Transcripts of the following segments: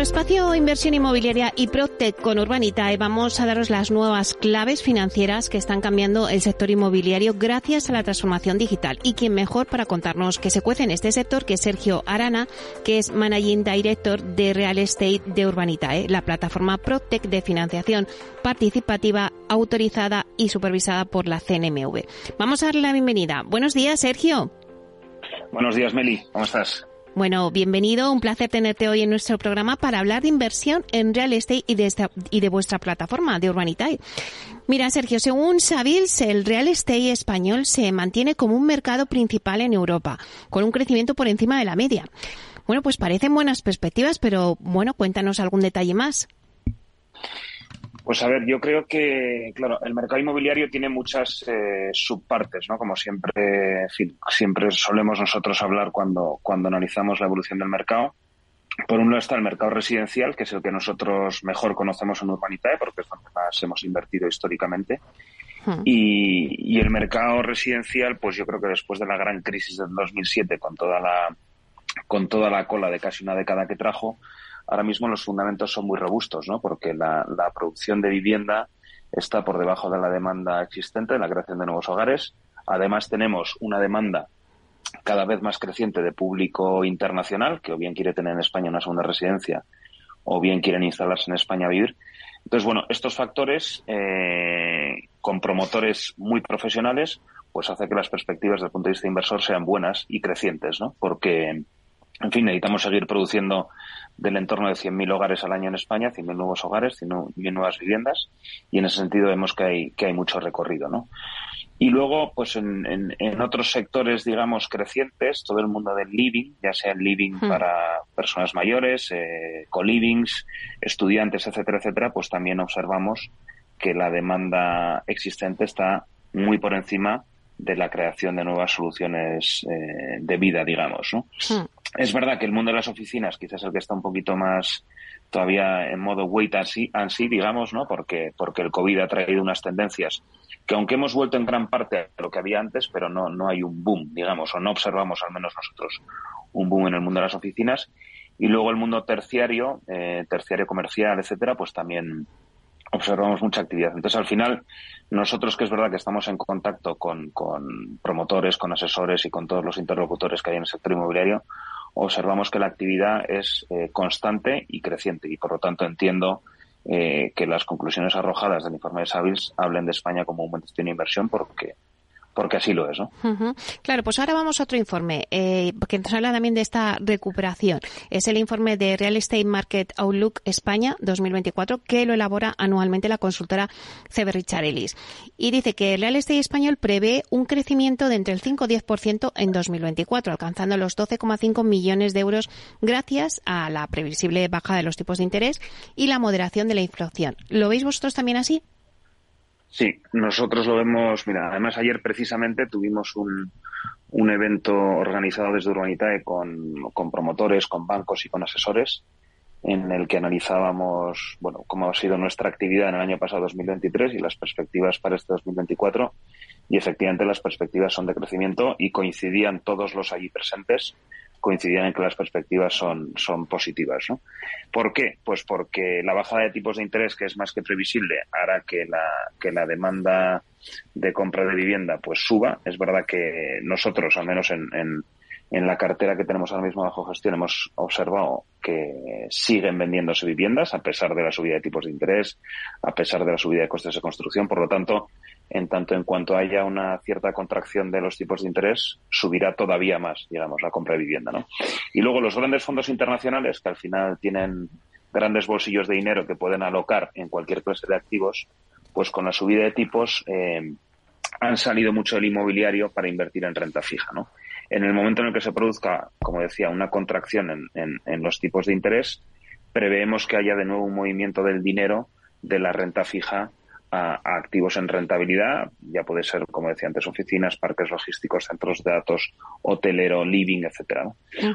Espacio Inversión Inmobiliaria y Protec con Urbanitae vamos a daros las nuevas claves financieras que están cambiando el sector inmobiliario gracias a la transformación digital. Y quien mejor para contarnos que se cuece en este sector que Sergio Arana, que es Managing Director de Real Estate de Urbanitae, la plataforma Protec de financiación participativa autorizada y supervisada por la CNMV. Vamos a darle la bienvenida. Buenos días, Sergio. Buenos días, Meli. ¿Cómo estás? Bueno, bienvenido, un placer tenerte hoy en nuestro programa para hablar de inversión en real estate y de, esta, y de vuestra plataforma de Urbanitae. Mira, Sergio, según Savils, el real estate español se mantiene como un mercado principal en Europa, con un crecimiento por encima de la media. Bueno, pues parecen buenas perspectivas, pero bueno, cuéntanos algún detalle más. Pues a ver, yo creo que, claro, el mercado inmobiliario tiene muchas eh, subpartes, ¿no? Como siempre, siempre solemos nosotros hablar cuando, cuando analizamos la evolución del mercado. Por un lado está el mercado residencial, que es el que nosotros mejor conocemos en Urbanitae, porque es donde más hemos invertido históricamente. Hmm. Y, y, el mercado residencial, pues yo creo que después de la gran crisis del 2007, con toda la, con toda la cola de casi una década que trajo, ahora mismo los fundamentos son muy robustos, ¿no? Porque la, producción de vivienda está por debajo de la demanda existente, la creación de nuevos hogares. Además, tenemos una demanda cada vez más creciente de público internacional, que o bien quiere tener en España una segunda residencia o bien quieren instalarse en España a vivir. Entonces, bueno, estos factores, eh, con promotores muy profesionales, pues hace que las perspectivas desde el punto de vista inversor sean buenas y crecientes, ¿no? Porque, en fin, necesitamos seguir produciendo del entorno de 100.000 hogares al año en España, 100.000 nuevos hogares, 100.000 nuevas viviendas, y en ese sentido vemos que hay, que hay mucho recorrido, ¿no? Y luego, pues en, en, otros sectores, digamos, crecientes, todo el mundo del living, ya sea el living hmm. para personas mayores, eh, co-livings, estudiantes, etcétera, etcétera, pues también observamos que la demanda existente está muy por encima de la creación de nuevas soluciones eh, de vida, digamos. ¿no? Hmm. Es verdad que el mundo de las oficinas quizás es el que está un poquito más todavía en modo wait and see, digamos, ¿no? Porque, porque el COVID ha traído unas tendencias que aunque hemos vuelto en gran parte a lo que había antes, pero no, no hay un boom, digamos, o no observamos al menos nosotros un boom en el mundo de las oficinas. Y luego el mundo terciario, eh, terciario comercial, etcétera, pues también, observamos mucha actividad. Entonces, al final, nosotros que es verdad que estamos en contacto con, con, promotores, con asesores y con todos los interlocutores que hay en el sector inmobiliario, observamos que la actividad es eh, constante y creciente y, por lo tanto, entiendo eh, que las conclusiones arrojadas del informe de Savils hablen de España como un buen destino de inversión porque porque así lo es, ¿no? Claro, pues ahora vamos a otro informe eh, que nos habla también de esta recuperación. Es el informe de Real Estate Market Outlook España 2024 que lo elabora anualmente la consultora CB Richard Ellis. Y dice que el Real Estate español prevé un crecimiento de entre el 5 y 10% en 2024, alcanzando los 12,5 millones de euros gracias a la previsible baja de los tipos de interés y la moderación de la inflación. ¿Lo veis vosotros también así? Sí, nosotros lo vemos, mira, además ayer precisamente tuvimos un, un evento organizado desde Urbanitae con, con promotores, con bancos y con asesores en el que analizábamos bueno cómo ha sido nuestra actividad en el año pasado 2023 y las perspectivas para este 2024 y efectivamente las perspectivas son de crecimiento y coincidían todos los allí presentes coincidían en que las perspectivas son, son positivas. ¿no? ¿Por qué? Pues porque la bajada de tipos de interés, que es más que previsible, hará que la, que la demanda de compra de vivienda pues suba. Es verdad que nosotros, al menos en, en, en la cartera que tenemos ahora mismo bajo gestión, hemos observado que siguen vendiéndose viviendas a pesar de la subida de tipos de interés, a pesar de la subida de costes de construcción. Por lo tanto, en tanto en cuanto haya una cierta contracción de los tipos de interés, subirá todavía más, digamos, la compra de vivienda, ¿no? Y luego los grandes fondos internacionales, que al final tienen grandes bolsillos de dinero que pueden alocar en cualquier clase de activos, pues con la subida de tipos eh, han salido mucho del inmobiliario para invertir en renta fija, ¿no? En el momento en el que se produzca, como decía, una contracción en, en los tipos de interés, preveemos que haya de nuevo un movimiento del dinero de la renta fija a, activos en rentabilidad, ya puede ser, como decía antes, oficinas, parques logísticos, centros de datos, hotelero, living, etcétera.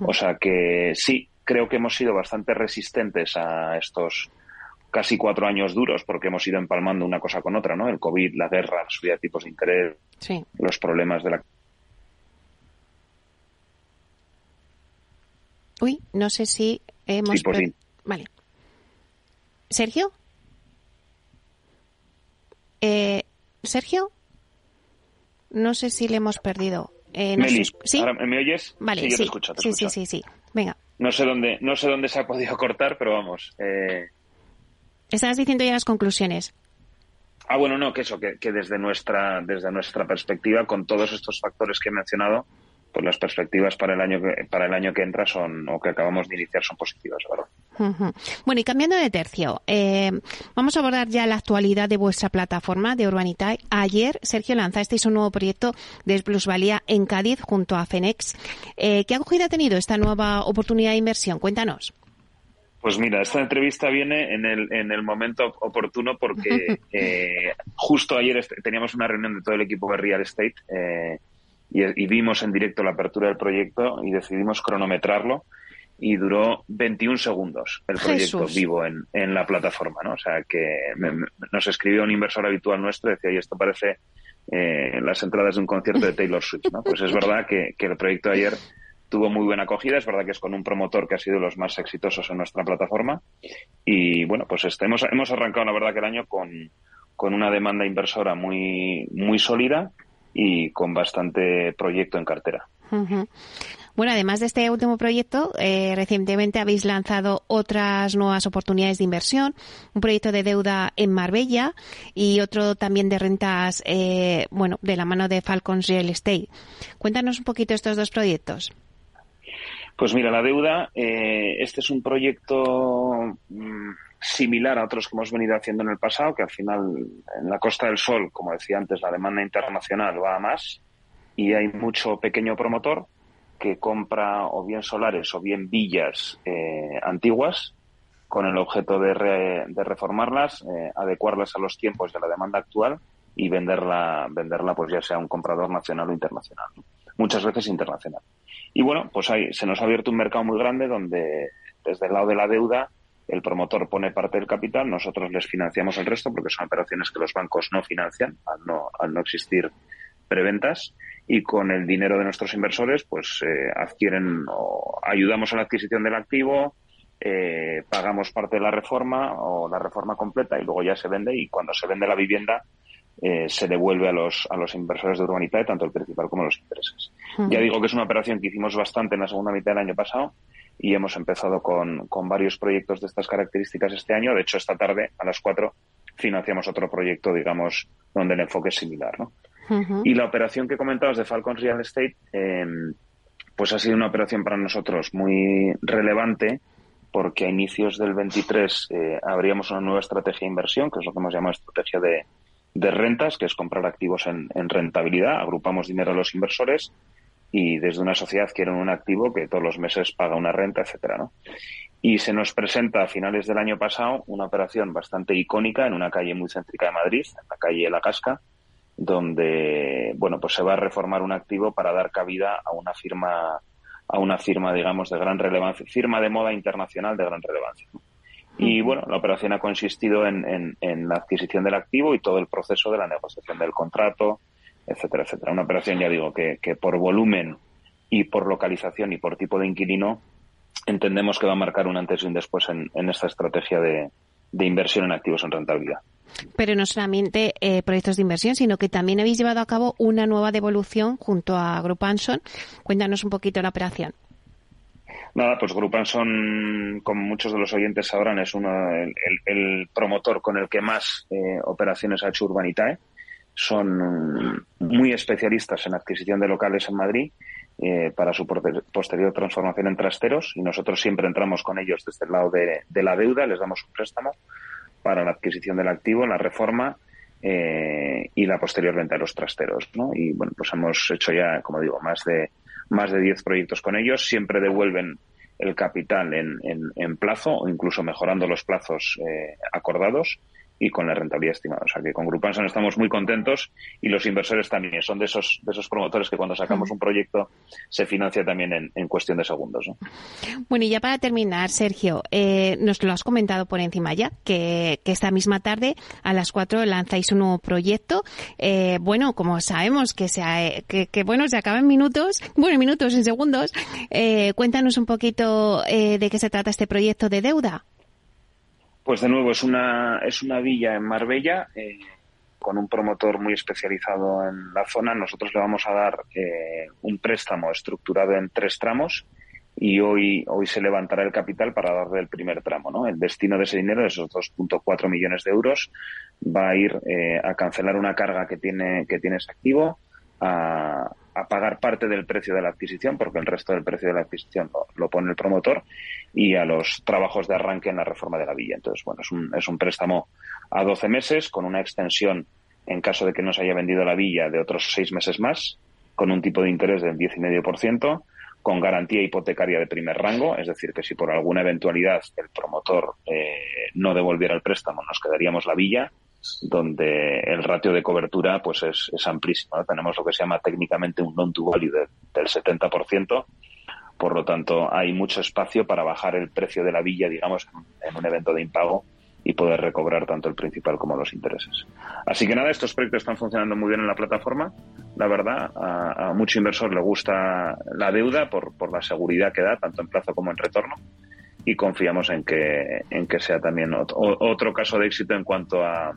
O sea que sí, creo que hemos sido bastante resistentes a estos casi cuatro años duros porque hemos ido empalmando una cosa con otra, ¿no? El COVID, la guerra, la subida de tipos de interés, los problemas de la Uy, no sé si hemos... Vale. ¿Sergio? Eh, ¿Sergio? No sé si le hemos perdido. Eh, ¿Sí? ¿me oyes? Vale, sí, sí, sí, sí, sí, Venga. No sé dónde, no sé dónde se ha podido cortar, pero vamos. Eh... Estabas diciendo ya las conclusiones. Ah, bueno, no, que eso, que, que, desde nuestra, desde nuestra perspectiva, con todos estos factores que he mencionado, pues las perspectivas para el año que, para el año que entra son o que acabamos de iniciar son positivas, ¿verdad? Bueno, y cambiando de tercio, eh, vamos a abordar ya la actualidad de vuestra plataforma de Urbanitae. Ayer, Sergio, lanzasteis un nuevo proyecto de Plusvalía en Cádiz junto a Fenex. Eh, ¿Qué acogida ha tenido esta nueva oportunidad de inversión? Cuéntanos. Pues mira, esta entrevista viene en el, en el momento oportuno porque eh, justo ayer teníamos una reunión de todo el equipo de Real Estate eh, y, vimos en directo la apertura del proyecto y decidimos cronometrarlo y duró 21 segundos el proyecto vivo en, en, la plataforma, ¿no? O sea, que nos escribió un inversor habitual nuestro y decía, y esto parece eh, las entradas de un concierto de Taylor Swift, ¿no? Pues es verdad que, que el proyecto ayer tuvo muy buena acogida, es verdad que es con un promotor que ha sido los más exitosos en nuestra plataforma y bueno, pues este, hemos, hemos arrancado la verdad que el año con, con una demanda inversora muy, muy sólida y con bastante proyecto en cartera. Bueno, además de este último proyecto, eh, recientemente habéis lanzado otras nuevas oportunidades de inversión, un proyecto de deuda en Marbella y otro también de rentas, eh, bueno, de la mano de Falcons Real Estate. Cuéntanos un poquito estos dos proyectos. Pues mira, la deuda, eh, este es un proyecto mm, similar a otros que hemos venido haciendo en el pasado, que al final en la Costa del Sol, como decía antes, la demanda internacional va a más y hay mucho pequeño promotor que compra o bien solares o bien villas eh, antiguas con el objeto de, reformarlas, eh, adecuarlas a los tiempos de la demanda actual y venderla, venderla pues ya sea un comprador nacional o internacional. Muchas veces internacional. Y bueno, pues ahí se nos ha abierto un mercado muy grande donde desde el lado de la deuda el promotor pone parte del capital, nosotros les financiamos el resto porque son operaciones que los bancos no financian al no, al no existir preventas y con el dinero de nuestros inversores pues eh, adquieren o ayudamos a la adquisición del activo, eh, pagamos parte de la reforma o la reforma completa y luego ya se vende y cuando se vende la vivienda eh, se devuelve a los, a los inversores de Urbanitae, tanto el principal como los intereses. Ya digo que es una operación que hicimos bastante en la segunda mitad del año pasado y hemos empezado con, con varios proyectos de estas características este año. De hecho, esta tarde a las cuatro financiamos otro proyecto, digamos, donde el enfoque es similar. ¿no? Y la operación que comentabas de Falcons Real Estate, em, pues ha sido una operación para nosotros muy relevante porque a inicios del 23 eh, abríamos una nueva estrategia de inversión, que es lo que hemos llamado estrategia de, de rentas, que es comprar activos en, en, rentabilidad. Agrupamos dinero a los inversores y desde una sociedad quieren un activo que todos los meses paga una renta, etcétera, ¿no? Y se nos presenta a finales del año pasado una operación bastante icónica en una calle muy céntrica de Madrid, en la calle La Casca, donde bueno pues se va a reformar un activo para dar cabida a una firma a una firma digamos de gran relevancia firma de moda internacional de gran relevancia y bueno la operación ha consistido en, en, la adquisición del activo y todo el proceso de la negociación del contrato etcétera etcétera una operación ya digo que, que por volumen y por localización y por tipo de inquilino entendemos que va a marcar un antes y un después en, en esta estrategia de, de inversión en activos en rentabilidad. Pero no solamente eh, proyectos de inversión, sino que también habéis llevado a cabo una nueva devolución junto a Group Anson. Cuéntanos un poquito la operación. Nada, pues Group Anson, como muchos de los oyentes sabrán, es uno, el, promotor con el que más eh, operaciones ha hecho Urbanitae. Son muy especialistas en adquisición de locales en Madrid eh, para su posterior transformación en trasteros y nosotros siempre entramos con ellos desde el lado de, la deuda, les damos un préstamo para la adquisición del activo, la reforma eh, y la posterior venta de los trasteros. Y bueno, pues hemos hecho ya, como digo, más de más de 10 proyectos con ellos. Siempre devuelven el capital en, en, plazo o incluso mejorando los plazos eh, acordados y con la rentabilidad estimada. O sea que con Grupanson estamos muy contentos y los inversores también son de esos, de esos promotores que cuando sacamos un proyecto se financia también en, en cuestión de segundos. Bueno, y ya para terminar, Sergio, eh, nos lo has comentado por encima ya, que, que, esta misma tarde a las 4 lanzáis un nuevo proyecto. Eh, bueno, como sabemos que, se, que, que, bueno, se acaba en minutos, bueno, en minutos, en segundos, eh, cuéntanos un poquito eh, de qué se trata este proyecto de deuda. Pues de nuevo, es una, es una villa en Marbella eh, con un promotor muy especializado en la zona. Nosotros le vamos a dar eh, un préstamo estructurado en tres tramos y hoy, hoy se levantará el capital para darle el primer tramo. ¿no? El destino de ese dinero, de esos 2.4 millones de euros, va a ir eh, a cancelar una carga que tiene, que tiene ese activo, a, a pagar parte del precio de la adquisición, porque el resto del precio de la adquisición lo, pone el promotor, y a los trabajos de arranque en la reforma de la villa. Entonces, bueno, es un, es un préstamo a 12 meses con una extensión en caso de que no se haya vendido la villa de otros seis meses más, con un tipo de interés del 10,5%, con garantía hipotecaria de primer rango, es decir, que si por alguna eventualidad el promotor eh, no devolviera el préstamo, nos quedaríamos la villa donde el ratio de cobertura pues es, amplísimo. Tenemos lo que se llama técnicamente un non to value de, del 70%, por lo tanto hay mucho espacio para bajar el precio de la villa, digamos, en un evento de impago y poder recobrar tanto el principal como los intereses. Así que nada, estos proyectos están funcionando muy bien en la plataforma. La verdad, a, a mucho inversor le gusta la deuda por, por la seguridad que da, tanto en plazo como en retorno y confiamos en que, en que sea también otro, otro caso de éxito en cuanto a,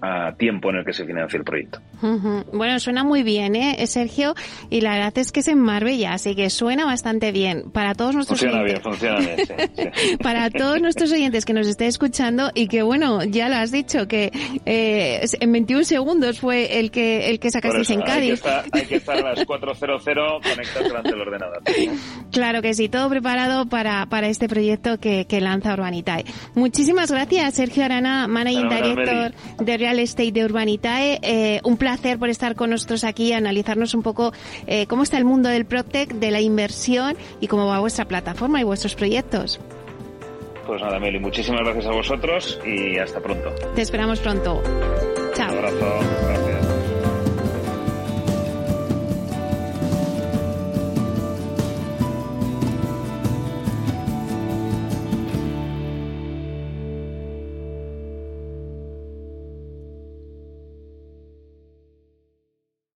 a tiempo en el que se financie el proyecto. Uh -huh. Bueno, suena muy bien, ¿eh, Sergio? Y la verdad es que es en Marbella, así que suena bastante bien. Para todos nuestros funciona oyentes. bien, funciona bien, sí, sí. Para todos nuestros oyentes que nos estén escuchando y que, bueno, ya lo has dicho, que eh, en 21 segundos fue el que el que sacasteis en Cádiz. Hay que, estar, hay que estar a las 4.00 conectados delante del ordenador. Claro que sí, todo preparado para, para este proyecto que, que lanza Urbanitae. Muchísimas gracias, Sergio Arana, Managing Director de Real Estate de Urbanitae. Eh, un placer por estar con nosotros aquí, analizarnos un poco eh, cómo está el mundo del PropTech, de la inversión y cómo va vuestra plataforma y vuestros proyectos. Pues nada, Meli, muchísimas gracias a vosotros y hasta pronto. Te esperamos pronto. Chao. Un abrazo.